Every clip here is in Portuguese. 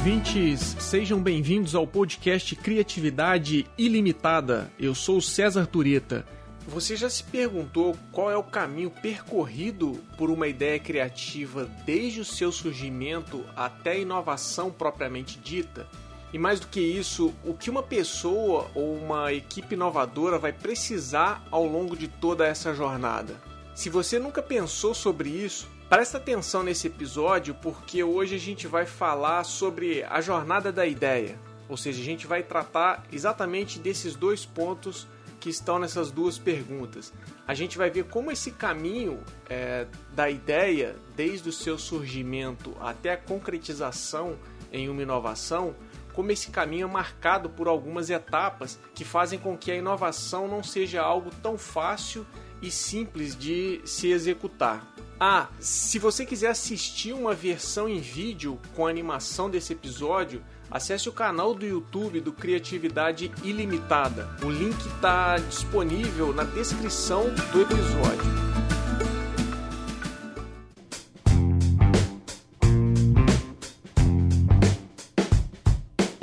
ouvintes, sejam bem-vindos ao podcast Criatividade Ilimitada. Eu sou César Tureta. Você já se perguntou qual é o caminho percorrido por uma ideia criativa desde o seu surgimento até a inovação propriamente dita? E mais do que isso, o que uma pessoa ou uma equipe inovadora vai precisar ao longo de toda essa jornada? Se você nunca pensou sobre isso, presta atenção nesse episódio porque hoje a gente vai falar sobre a jornada da ideia. Ou seja, a gente vai tratar exatamente desses dois pontos que estão nessas duas perguntas. A gente vai ver como esse caminho é, da ideia, desde o seu surgimento até a concretização em uma inovação, como esse caminho é marcado por algumas etapas que fazem com que a inovação não seja algo tão fácil e simples de se executar. Ah, se você quiser assistir uma versão em vídeo com animação desse episódio, acesse o canal do YouTube do Criatividade Ilimitada. O link está disponível na descrição do episódio.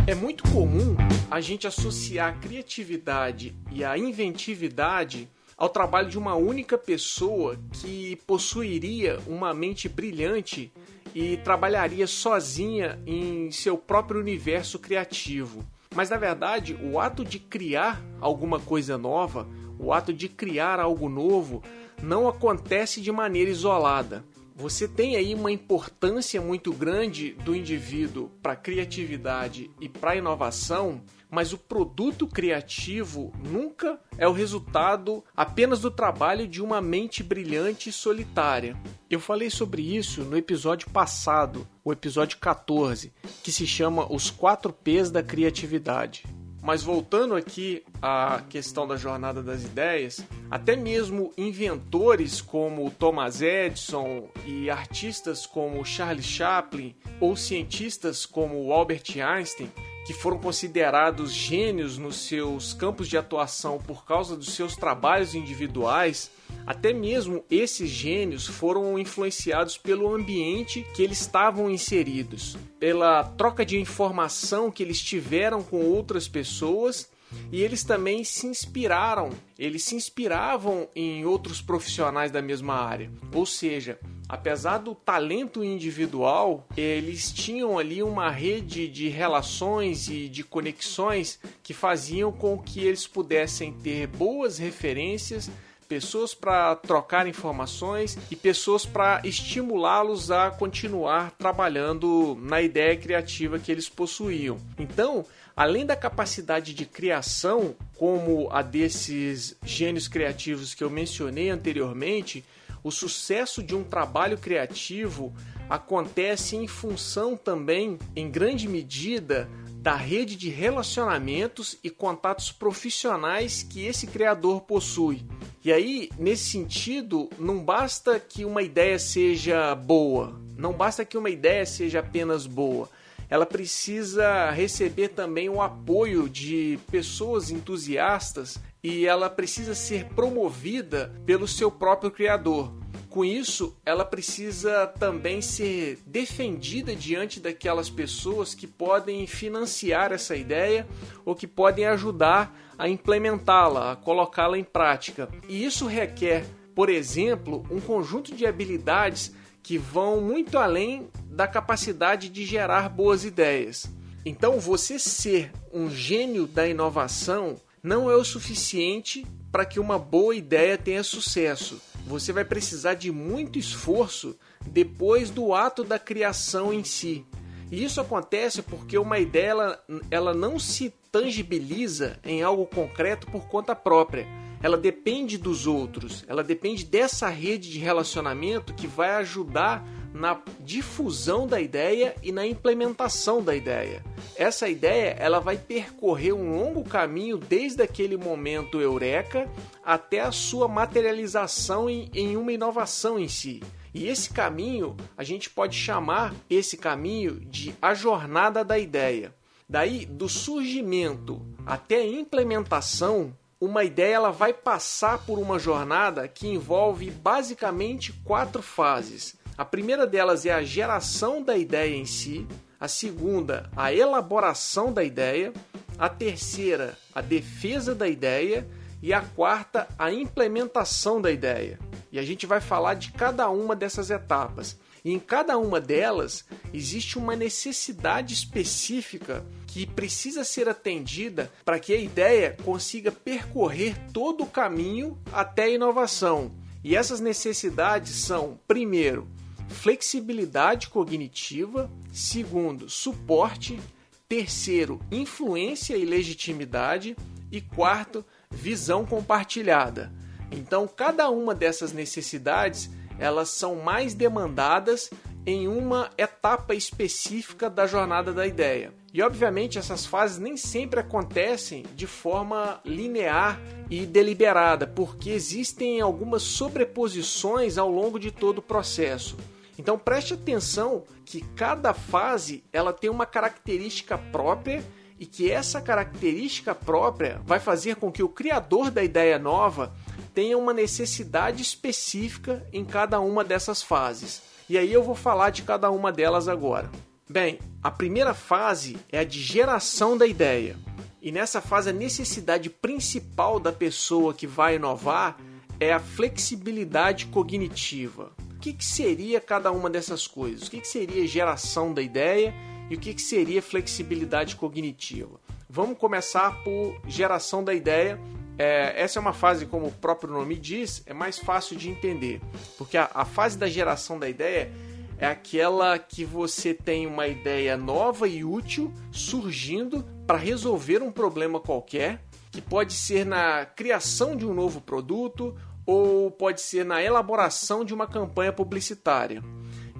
É muito comum a gente associar a criatividade e a inventividade ao trabalho de uma única pessoa que possuiria uma mente brilhante e trabalharia sozinha em seu próprio universo criativo. Mas na verdade, o ato de criar alguma coisa nova, o ato de criar algo novo, não acontece de maneira isolada. Você tem aí uma importância muito grande do indivíduo para a criatividade e para a inovação mas o produto criativo nunca é o resultado apenas do trabalho de uma mente brilhante e solitária. Eu falei sobre isso no episódio passado, o episódio 14, que se chama Os 4 P's da Criatividade. Mas voltando aqui à questão da jornada das ideias, até mesmo inventores como Thomas Edison e artistas como Charles Chaplin ou cientistas como Albert Einstein que foram considerados gênios nos seus campos de atuação por causa dos seus trabalhos individuais, até mesmo esses gênios foram influenciados pelo ambiente que eles estavam inseridos, pela troca de informação que eles tiveram com outras pessoas e eles também se inspiraram, eles se inspiravam em outros profissionais da mesma área. Ou seja, apesar do talento individual, eles tinham ali uma rede de relações e de conexões que faziam com que eles pudessem ter boas referências pessoas para trocar informações e pessoas para estimulá-los a continuar trabalhando na ideia criativa que eles possuíam. Então, além da capacidade de criação, como a desses gênios criativos que eu mencionei anteriormente, o sucesso de um trabalho criativo acontece em função também, em grande medida, da rede de relacionamentos e contatos profissionais que esse criador possui. E aí, nesse sentido, não basta que uma ideia seja boa, não basta que uma ideia seja apenas boa. Ela precisa receber também o apoio de pessoas entusiastas e ela precisa ser promovida pelo seu próprio criador. Com isso, ela precisa também ser defendida diante daquelas pessoas que podem financiar essa ideia ou que podem ajudar a implementá-la, a colocá-la em prática. E isso requer, por exemplo, um conjunto de habilidades que vão muito além da capacidade de gerar boas ideias. Então, você ser um gênio da inovação não é o suficiente para que uma boa ideia tenha sucesso. Você vai precisar de muito esforço depois do ato da criação em si. E isso acontece porque uma ideia ela, ela não se tangibiliza em algo concreto por conta própria. Ela depende dos outros, ela depende dessa rede de relacionamento que vai ajudar na difusão da ideia e na implementação da ideia. Essa ideia ela vai percorrer um longo caminho desde aquele momento eureka até a sua materialização em, em uma inovação em si. E esse caminho a gente pode chamar esse caminho de a jornada da ideia. Daí, do surgimento até a implementação, uma ideia ela vai passar por uma jornada que envolve basicamente quatro fases. A primeira delas é a geração da ideia em si, a segunda, a elaboração da ideia, a terceira, a defesa da ideia e a quarta, a implementação da ideia. E a gente vai falar de cada uma dessas etapas. E em cada uma delas existe uma necessidade específica que precisa ser atendida para que a ideia consiga percorrer todo o caminho até a inovação. E essas necessidades são, primeiro, flexibilidade cognitiva, segundo, suporte, terceiro, influência e legitimidade e quarto, visão compartilhada. Então, cada uma dessas necessidades, elas são mais demandadas em uma etapa específica da jornada da ideia. E obviamente essas fases nem sempre acontecem de forma linear e deliberada, porque existem algumas sobreposições ao longo de todo o processo. Então preste atenção que cada fase ela tem uma característica própria e que essa característica própria vai fazer com que o criador da ideia nova tenha uma necessidade específica em cada uma dessas fases. E aí eu vou falar de cada uma delas agora. Bem, a primeira fase é a de geração da ideia. E nessa fase a necessidade principal da pessoa que vai inovar é a flexibilidade cognitiva. O que, que seria cada uma dessas coisas? O que, que seria geração da ideia e o que, que seria flexibilidade cognitiva? Vamos começar por geração da ideia. É, essa é uma fase, como o próprio nome diz, é mais fácil de entender, porque a, a fase da geração da ideia é aquela que você tem uma ideia nova e útil surgindo para resolver um problema qualquer, que pode ser na criação de um novo produto ou pode ser na elaboração de uma campanha publicitária.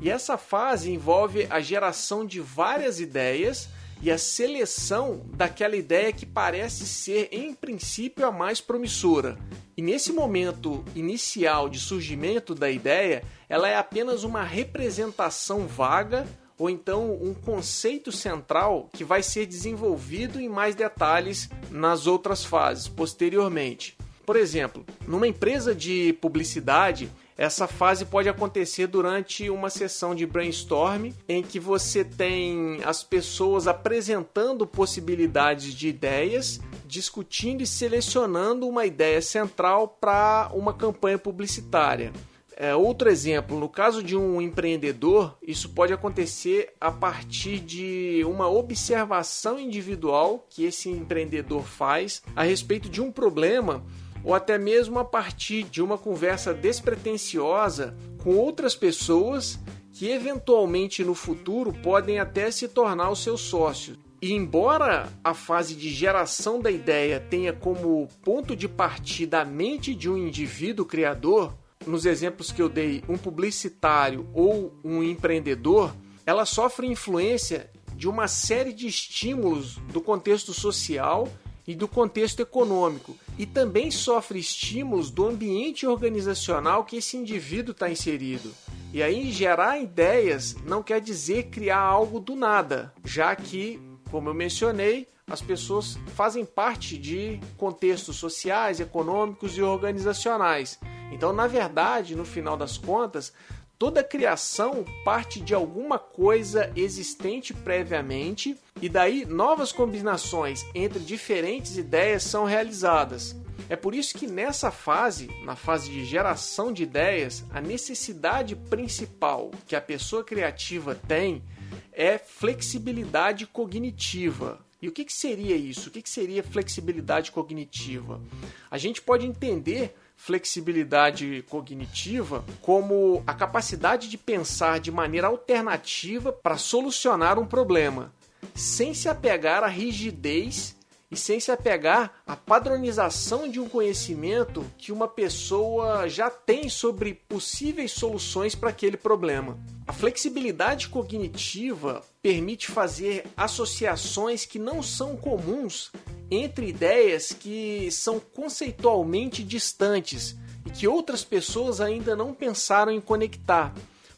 E essa fase envolve a geração de várias ideias e a seleção daquela ideia que parece ser, em princípio, a mais promissora. E nesse momento inicial de surgimento da ideia, ela é apenas uma representação vaga ou então um conceito central que vai ser desenvolvido em mais detalhes nas outras fases posteriormente. Por exemplo, numa empresa de publicidade, essa fase pode acontecer durante uma sessão de brainstorm em que você tem as pessoas apresentando possibilidades de ideias, discutindo e selecionando uma ideia central para uma campanha publicitária. É, outro exemplo, no caso de um empreendedor, isso pode acontecer a partir de uma observação individual que esse empreendedor faz a respeito de um problema ou até mesmo a partir de uma conversa despretensiosa com outras pessoas que eventualmente no futuro podem até se tornar os seus sócios. E embora a fase de geração da ideia tenha como ponto de partida a mente de um indivíduo criador, nos exemplos que eu dei, um publicitário ou um empreendedor, ela sofre influência de uma série de estímulos do contexto social e do contexto econômico, e também sofre estímulos do ambiente organizacional que esse indivíduo está inserido. E aí, gerar ideias não quer dizer criar algo do nada, já que, como eu mencionei, as pessoas fazem parte de contextos sociais, econômicos e organizacionais. Então, na verdade, no final das contas, Toda criação parte de alguma coisa existente previamente e daí novas combinações entre diferentes ideias são realizadas. É por isso que nessa fase, na fase de geração de ideias, a necessidade principal que a pessoa criativa tem é flexibilidade cognitiva. E o que, que seria isso? O que, que seria flexibilidade cognitiva? A gente pode entender flexibilidade cognitiva como a capacidade de pensar de maneira alternativa para solucionar um problema, sem se apegar à rigidez e sem se apegar à padronização de um conhecimento que uma pessoa já tem sobre possíveis soluções para aquele problema. A flexibilidade cognitiva permite fazer associações que não são comuns entre ideias que são conceitualmente distantes e que outras pessoas ainda não pensaram em conectar.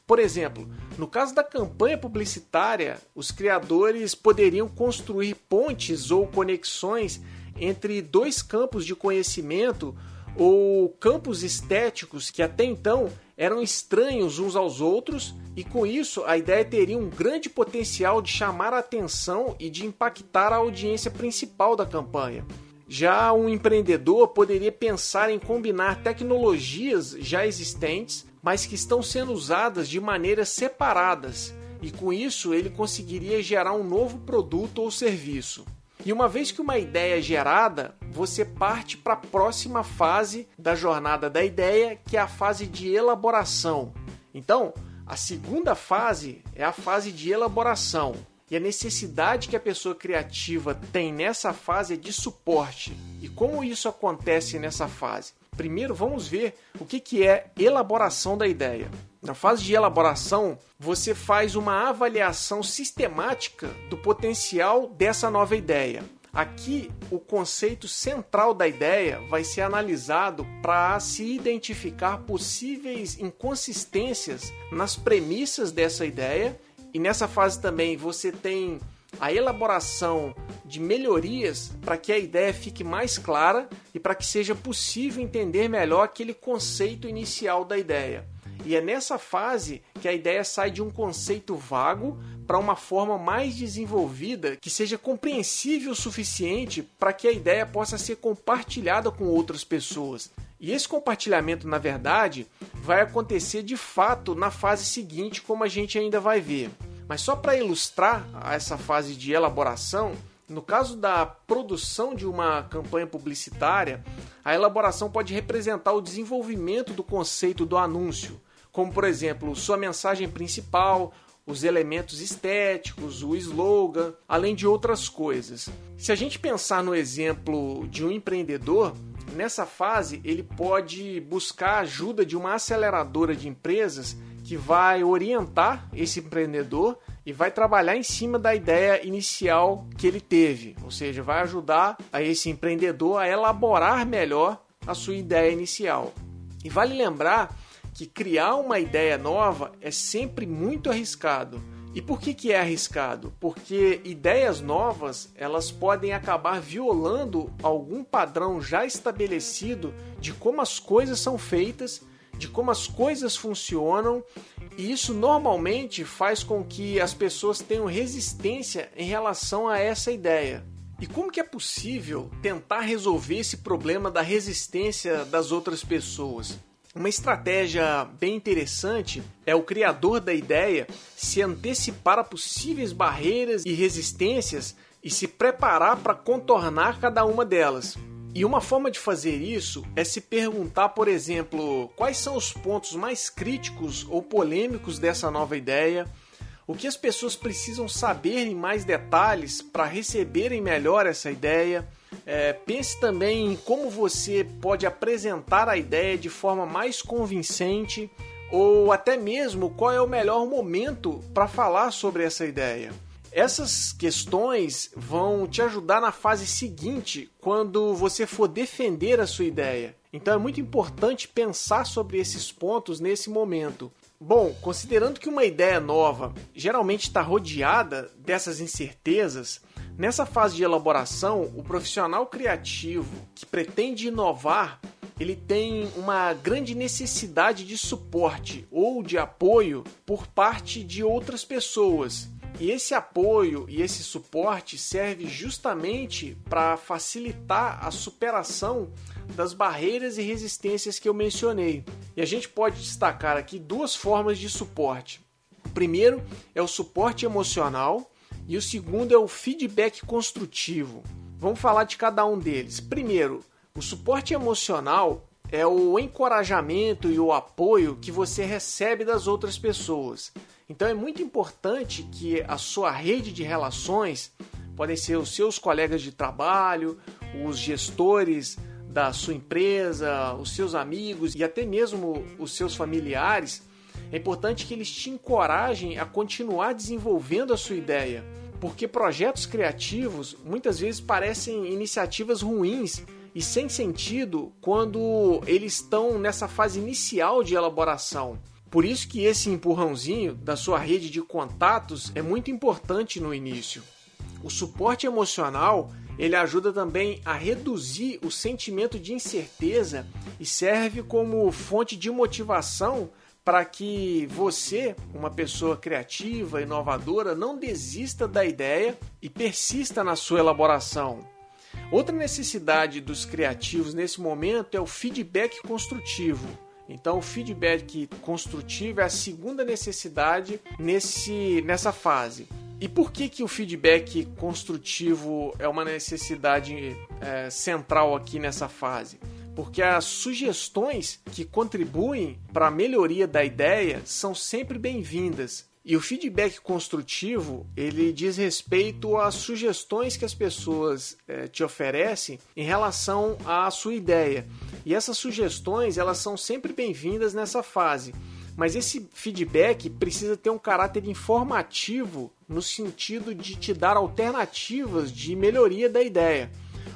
Por exemplo, no caso da campanha publicitária, os criadores poderiam construir pontes ou conexões entre dois campos de conhecimento ou campos estéticos que até então eram estranhos uns aos outros, e com isso a ideia teria um grande potencial de chamar a atenção e de impactar a audiência principal da campanha. Já um empreendedor poderia pensar em combinar tecnologias já existentes, mas que estão sendo usadas de maneiras separadas, e com isso ele conseguiria gerar um novo produto ou serviço. E uma vez que uma ideia é gerada, você parte para a próxima fase da jornada da ideia, que é a fase de elaboração. Então, a segunda fase é a fase de elaboração, e a necessidade que a pessoa criativa tem nessa fase é de suporte. E como isso acontece nessa fase? Primeiro, vamos ver o que, é elaboração da ideia. Na fase de elaboração, você faz uma avaliação sistemática do potencial dessa nova ideia. Aqui, o conceito central da ideia vai ser analisado para se identificar possíveis inconsistências nas premissas dessa ideia e nessa fase também você tem a elaboração de melhorias para que a ideia fique mais clara e para que seja possível entender melhor aquele conceito inicial da ideia. E é nessa fase que a ideia sai de um conceito vago para uma forma mais desenvolvida que seja compreensível o suficiente para que a ideia possa ser compartilhada com outras pessoas. E esse compartilhamento, na verdade, vai acontecer de fato na fase seguinte, como a gente ainda vai ver. Mas só para ilustrar essa fase de elaboração, no caso da produção de uma campanha publicitária, a elaboração pode representar o desenvolvimento do conceito do anúncio, como por exemplo, sua mensagem principal, os elementos estéticos, o slogan, além de outras coisas. Se a gente pensar no exemplo de um empreendedor, Nessa fase, ele pode buscar a ajuda de uma aceleradora de empresas que vai orientar esse empreendedor e vai trabalhar em cima da ideia inicial que ele teve, ou seja, vai ajudar a esse empreendedor a elaborar melhor a sua ideia inicial. E vale lembrar que criar uma ideia nova é sempre muito arriscado e por que, que é arriscado? Porque ideias novas elas podem acabar violando algum padrão já estabelecido de como as coisas são feitas, de como as coisas funcionam, e isso normalmente faz com que as pessoas tenham resistência em relação a essa ideia. E como que é possível tentar resolver esse problema da resistência das outras pessoas? Uma estratégia bem interessante é o criador da ideia se antecipar a possíveis barreiras e resistências e se preparar para contornar cada uma delas. E uma forma de fazer isso é se perguntar, por exemplo, quais são os pontos mais críticos ou polêmicos dessa nova ideia, o que as pessoas precisam saber em mais detalhes para receberem melhor essa ideia é, pense também em como você pode apresentar a ideia de forma mais convincente ou até mesmo qual é o melhor momento para falar sobre essa ideia. Essas questões vão te ajudar na fase seguinte, quando você for defender a sua ideia. Então é muito importante pensar sobre esses pontos nesse momento. Bom, considerando que uma ideia nova geralmente está rodeada dessas incertezas, Nessa fase de elaboração, o profissional criativo que pretende inovar, ele tem uma grande necessidade de suporte ou de apoio por parte de outras pessoas. E esse apoio e esse suporte serve justamente para facilitar a superação das barreiras e resistências que eu mencionei. E a gente pode destacar aqui duas formas de suporte. O primeiro é o suporte emocional, e o segundo é o feedback construtivo. Vamos falar de cada um deles. Primeiro, o suporte emocional é o encorajamento e o apoio que você recebe das outras pessoas. Então é muito importante que a sua rede de relações podem ser os seus colegas de trabalho, os gestores da sua empresa, os seus amigos e até mesmo os seus familiares. É importante que eles te encorajem a continuar desenvolvendo a sua ideia porque projetos criativos muitas vezes parecem iniciativas ruins e sem sentido quando eles estão nessa fase inicial de elaboração. Por isso que esse empurrãozinho da sua rede de contatos é muito importante no início. O suporte emocional ele ajuda também a reduzir o sentimento de incerteza e serve como fonte de motivação para que você, uma pessoa criativa, inovadora, não desista da ideia e persista na sua elaboração. Outra necessidade dos criativos nesse momento é o feedback construtivo. Então, o feedback construtivo é a segunda necessidade nesse, nessa fase. E por que, que o feedback construtivo é uma necessidade é, central aqui nessa fase? Porque as sugestões que contribuem para a melhoria da ideia são sempre bem-vindas. E o feedback construtivo ele diz respeito às sugestões que as pessoas é, te oferecem em relação à sua ideia. E essas sugestões elas são sempre bem-vindas nessa fase. Mas esse feedback precisa ter um caráter informativo no sentido de te dar alternativas de melhoria da ideia.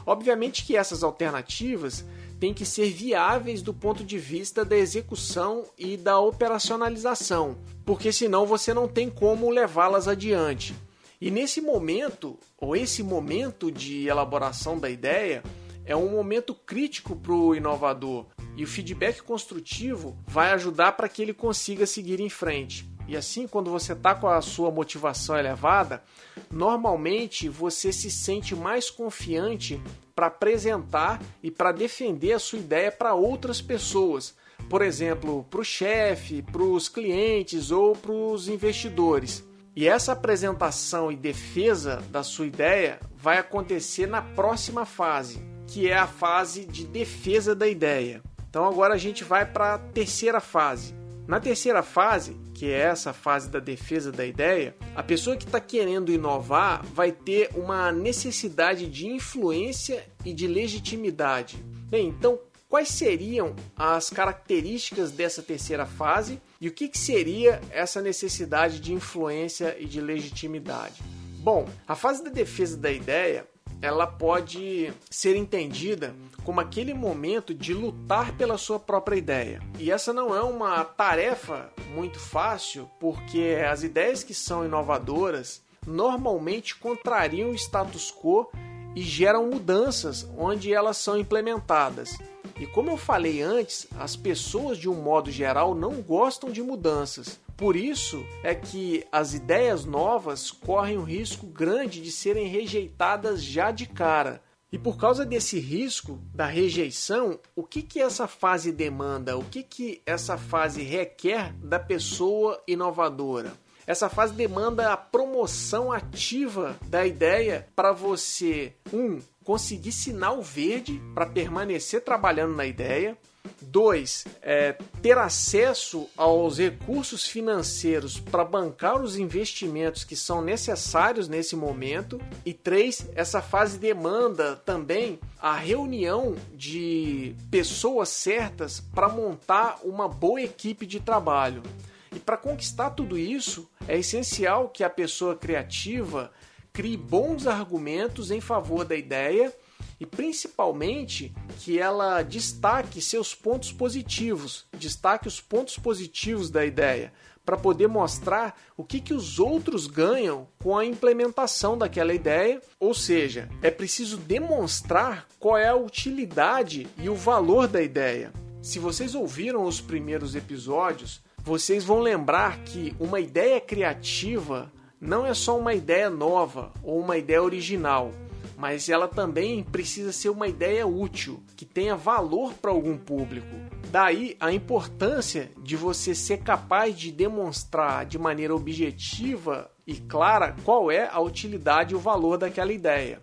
Obviamente que essas alternativas têm que ser viáveis do ponto de vista da execução e da operacionalização, porque senão você não tem como levá-las adiante. E nesse momento, ou esse momento de elaboração da ideia, é um momento crítico para o inovador, e o feedback construtivo vai ajudar para que ele consiga seguir em frente. E assim, quando você está com a sua motivação elevada, normalmente você se sente mais confiante para apresentar e para defender a sua ideia para outras pessoas. Por exemplo, para o chefe, para os clientes ou para os investidores. E essa apresentação e defesa da sua ideia vai acontecer na próxima fase, que é a fase de defesa da ideia. Então agora a gente vai para a terceira fase. Na terceira fase, que é essa fase da defesa da ideia, a pessoa que está querendo inovar vai ter uma necessidade de influência e de legitimidade. Bem, então quais seriam as características dessa terceira fase e o que, que seria essa necessidade de influência e de legitimidade? Bom, a fase da defesa da ideia ela pode ser entendida como aquele momento de lutar pela sua própria ideia. E essa não é uma tarefa muito fácil, porque as ideias que são inovadoras normalmente contrariam o status quo e geram mudanças onde elas são implementadas. E como eu falei antes, as pessoas de um modo geral não gostam de mudanças. Por isso é que as ideias novas correm um risco grande de serem rejeitadas já de cara. E por causa desse risco da rejeição, o que, que essa fase demanda? O que, que essa fase requer da pessoa inovadora? Essa fase demanda a promoção ativa da ideia para você, um, conseguir sinal verde para permanecer trabalhando na ideia. Dois, é, ter acesso aos recursos financeiros para bancar os investimentos que são necessários nesse momento. E três, essa fase demanda também a reunião de pessoas certas para montar uma boa equipe de trabalho. E para conquistar tudo isso, é essencial que a pessoa criativa crie bons argumentos em favor da ideia e principalmente que ela destaque seus pontos positivos, destaque os pontos positivos da ideia, para poder mostrar o que, que os outros ganham com a implementação daquela ideia, ou seja, é preciso demonstrar qual é a utilidade e o valor da ideia. Se vocês ouviram os primeiros episódios, vocês vão lembrar que uma ideia criativa não é só uma ideia nova ou uma ideia original, mas ela também precisa ser uma ideia útil, que tenha valor para algum público. Daí a importância de você ser capaz de demonstrar de maneira objetiva e clara qual é a utilidade e o valor daquela ideia.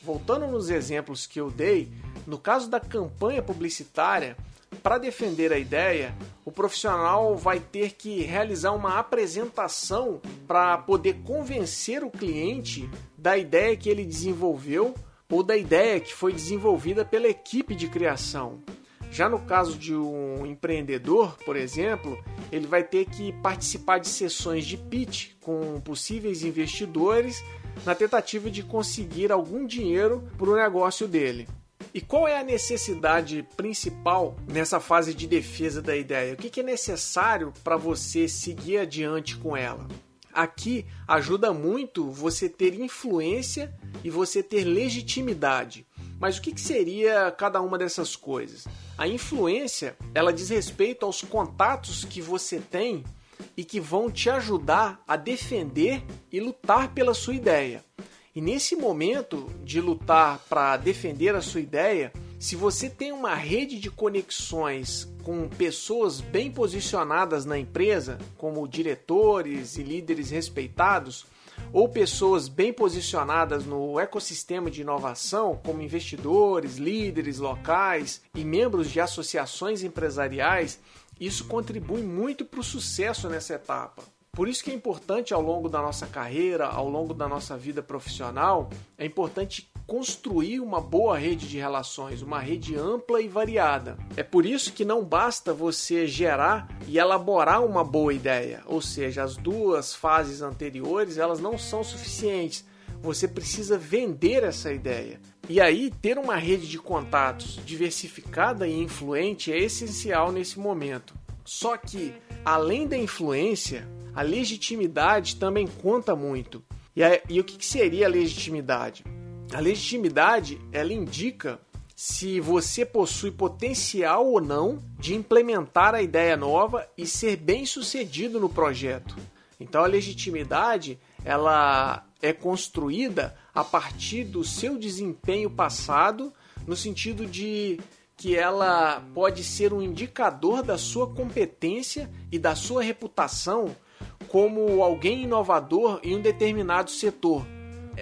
Voltando nos exemplos que eu dei, no caso da campanha publicitária, para defender a ideia, o profissional vai ter que realizar uma apresentação para poder convencer o cliente da ideia que ele desenvolveu ou da ideia que foi desenvolvida pela equipe de criação. Já no caso de um empreendedor, por exemplo, ele vai ter que participar de sessões de pitch com possíveis investidores na tentativa de conseguir algum dinheiro para o negócio dele. E qual é a necessidade principal nessa fase de defesa da ideia? O que é necessário para você seguir adiante com ela? Aqui ajuda muito você ter influência e você ter legitimidade. Mas o que, seria cada uma dessas coisas? A influência, ela diz respeito aos contatos que você tem e que vão te ajudar a defender e lutar pela sua ideia. E nesse momento de lutar para defender a sua ideia, se você tem uma rede de conexões com pessoas bem posicionadas na empresa, como diretores e líderes respeitados, ou pessoas bem posicionadas no ecossistema de inovação, como investidores, líderes locais e membros de associações empresariais, isso contribui muito para o sucesso nessa etapa. Por isso que é importante ao longo da nossa carreira, ao longo da nossa vida profissional, é importante construir uma boa rede de relações, uma rede ampla e variada. É por isso que não basta você gerar e elaborar uma boa ideia, ou seja, as duas fases anteriores, elas não são suficientes. Você precisa vender essa ideia. E aí, ter uma rede de contatos diversificada e influente é essencial nesse momento. Só que, além da influência, a legitimidade também conta muito. E, a, e o que seria a legitimidade? A legitimidade ela indica se você possui potencial ou não de implementar a ideia nova e ser bem sucedido no projeto. Então a legitimidade ela é construída a partir do seu desempenho passado, no sentido de que ela pode ser um indicador da sua competência e da sua reputação como alguém inovador em um determinado setor.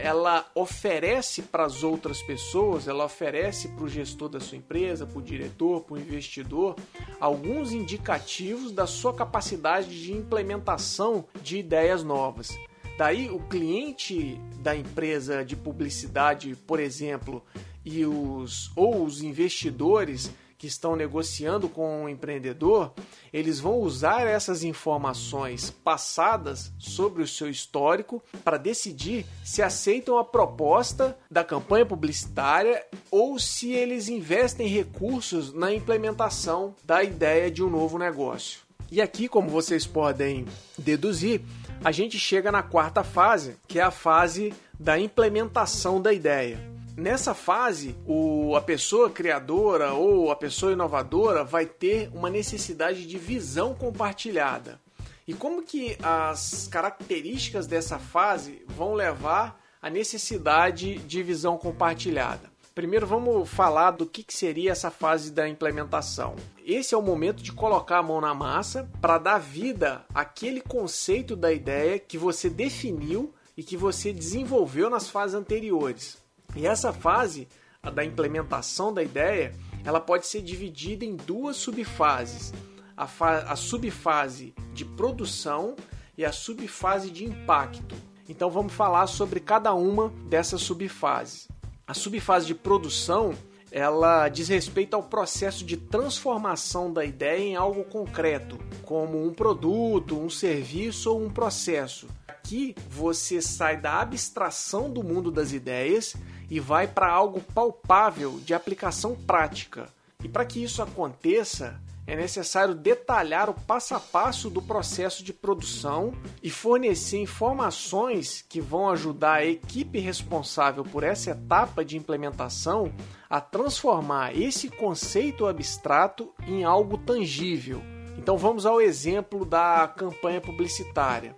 Ela oferece para as outras pessoas, ela oferece para o gestor da sua empresa, para o diretor, para o investidor, alguns indicativos da sua capacidade de implementação de ideias novas. Daí o cliente da empresa de publicidade, por exemplo, e os ou os investidores que estão negociando com o empreendedor, eles vão usar essas informações passadas sobre o seu histórico para decidir se aceitam a proposta da campanha publicitária ou se eles investem recursos na implementação da ideia de um novo negócio. E aqui, como vocês podem deduzir, a gente chega na quarta fase, que é a fase da implementação da ideia. Nessa fase, o, a pessoa criadora ou a pessoa inovadora vai ter uma necessidade de visão compartilhada. E como que as características dessa fase vão levar à necessidade de visão compartilhada? Primeiro vamos falar do que, que seria essa fase da implementação. Esse é o momento de colocar a mão na massa para dar vida àquele conceito da ideia que você definiu e que você desenvolveu nas fases anteriores. E essa fase da implementação da ideia, ela pode ser dividida em duas subfases. A, a subfase de produção e a subfase de impacto. Então vamos falar sobre cada uma dessas subfases. A subfase de produção, ela diz respeito ao processo de transformação da ideia em algo concreto, como um produto, um serviço ou um processo. Aqui você sai da abstração do mundo das ideias e vai para algo palpável de aplicação prática. E para que isso aconteça, é necessário detalhar o passo a passo do processo de produção e fornecer informações que vão ajudar a equipe responsável por essa etapa de implementação a transformar esse conceito abstrato em algo tangível. Então vamos ao exemplo da campanha publicitária.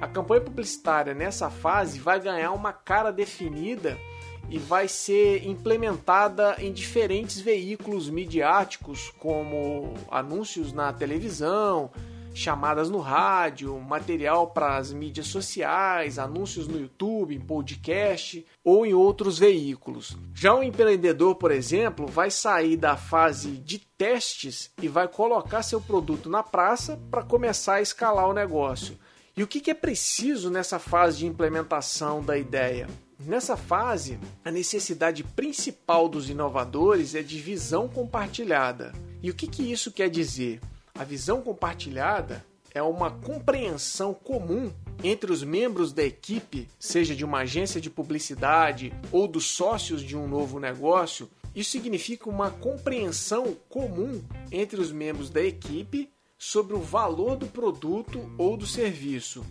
A campanha publicitária nessa fase vai ganhar uma cara definida e vai ser implementada em diferentes veículos midiáticos, como anúncios na televisão, chamadas no rádio, material para as mídias sociais, anúncios no YouTube, em podcast ou em outros veículos. Já o empreendedor, por exemplo, vai sair da fase de testes e vai colocar seu produto na praça para começar a escalar o negócio. E o que é preciso nessa fase de implementação da ideia? Nessa fase, a necessidade principal dos inovadores é de visão compartilhada. E o que, que isso quer dizer? A visão compartilhada é uma compreensão comum entre os membros da equipe, seja de uma agência de publicidade ou dos sócios de um novo negócio. Isso significa uma compreensão comum entre os membros da equipe sobre o valor do produto ou do serviço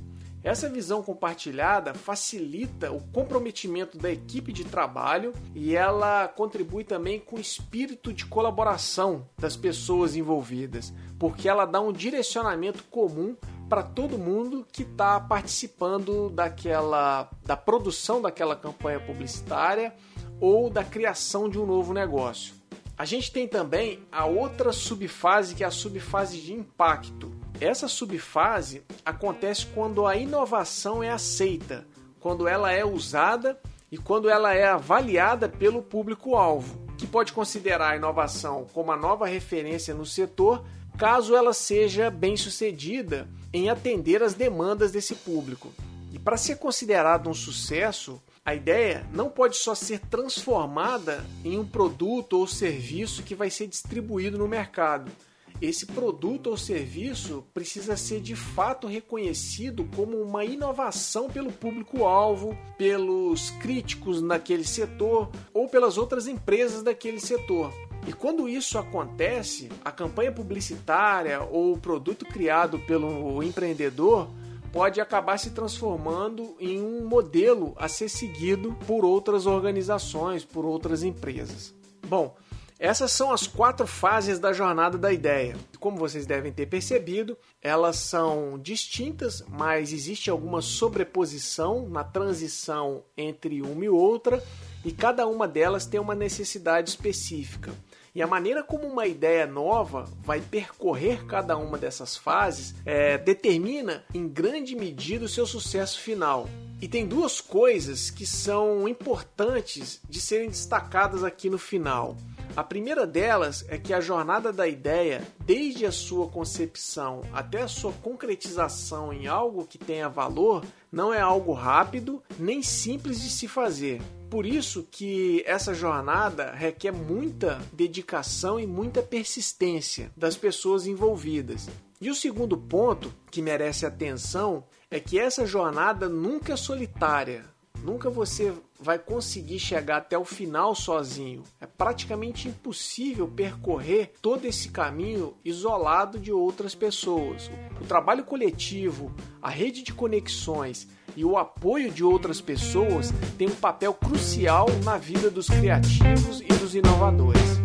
Essa visão compartilhada facilita o comprometimento da equipe de trabalho e ela contribui também com o espírito de colaboração das pessoas envolvidas, porque ela dá um direcionamento comum para todo mundo que está participando daquela da produção daquela campanha publicitária ou da criação de um novo negócio. A gente tem também a outra subfase que é a subfase de impacto. Essa subfase acontece quando a inovação é aceita, quando ela é usada e quando ela é avaliada pelo público-alvo, que pode considerar a inovação como a nova referência no setor, caso ela seja bem sucedida em atender as demandas desse público. E para ser considerado um sucesso, a ideia não pode só ser transformada em um produto ou serviço que vai ser distribuído no mercado. Esse produto ou serviço precisa ser de fato reconhecido como uma inovação pelo público-alvo, pelos críticos naquele setor ou pelas outras empresas daquele setor. E quando isso acontece, a campanha publicitária ou o produto criado pelo empreendedor pode acabar se transformando em um modelo a ser seguido por outras organizações, por outras empresas. Bom, essas são as quatro fases da jornada da ideia. Como vocês devem ter percebido, elas são distintas, mas existe alguma sobreposição na transição entre uma e outra, e cada uma delas tem uma necessidade específica. E a maneira como uma ideia nova vai percorrer cada uma dessas fases é, determina em grande medida o seu sucesso final. E tem duas coisas que são importantes de serem destacadas aqui no final. A primeira delas é que a jornada da ideia, desde a sua concepção até a sua concretização em algo que tenha valor, não é algo rápido nem simples de se fazer. Por isso que essa jornada requer muita dedicação e muita persistência das pessoas envolvidas. E o segundo ponto que merece atenção é que essa jornada nunca é solitária. Nunca você vai conseguir chegar até o final sozinho. É praticamente impossível percorrer todo esse caminho isolado de outras pessoas. O trabalho coletivo, a rede de conexões e o apoio de outras pessoas tem um papel crucial na vida dos criativos e dos inovadores.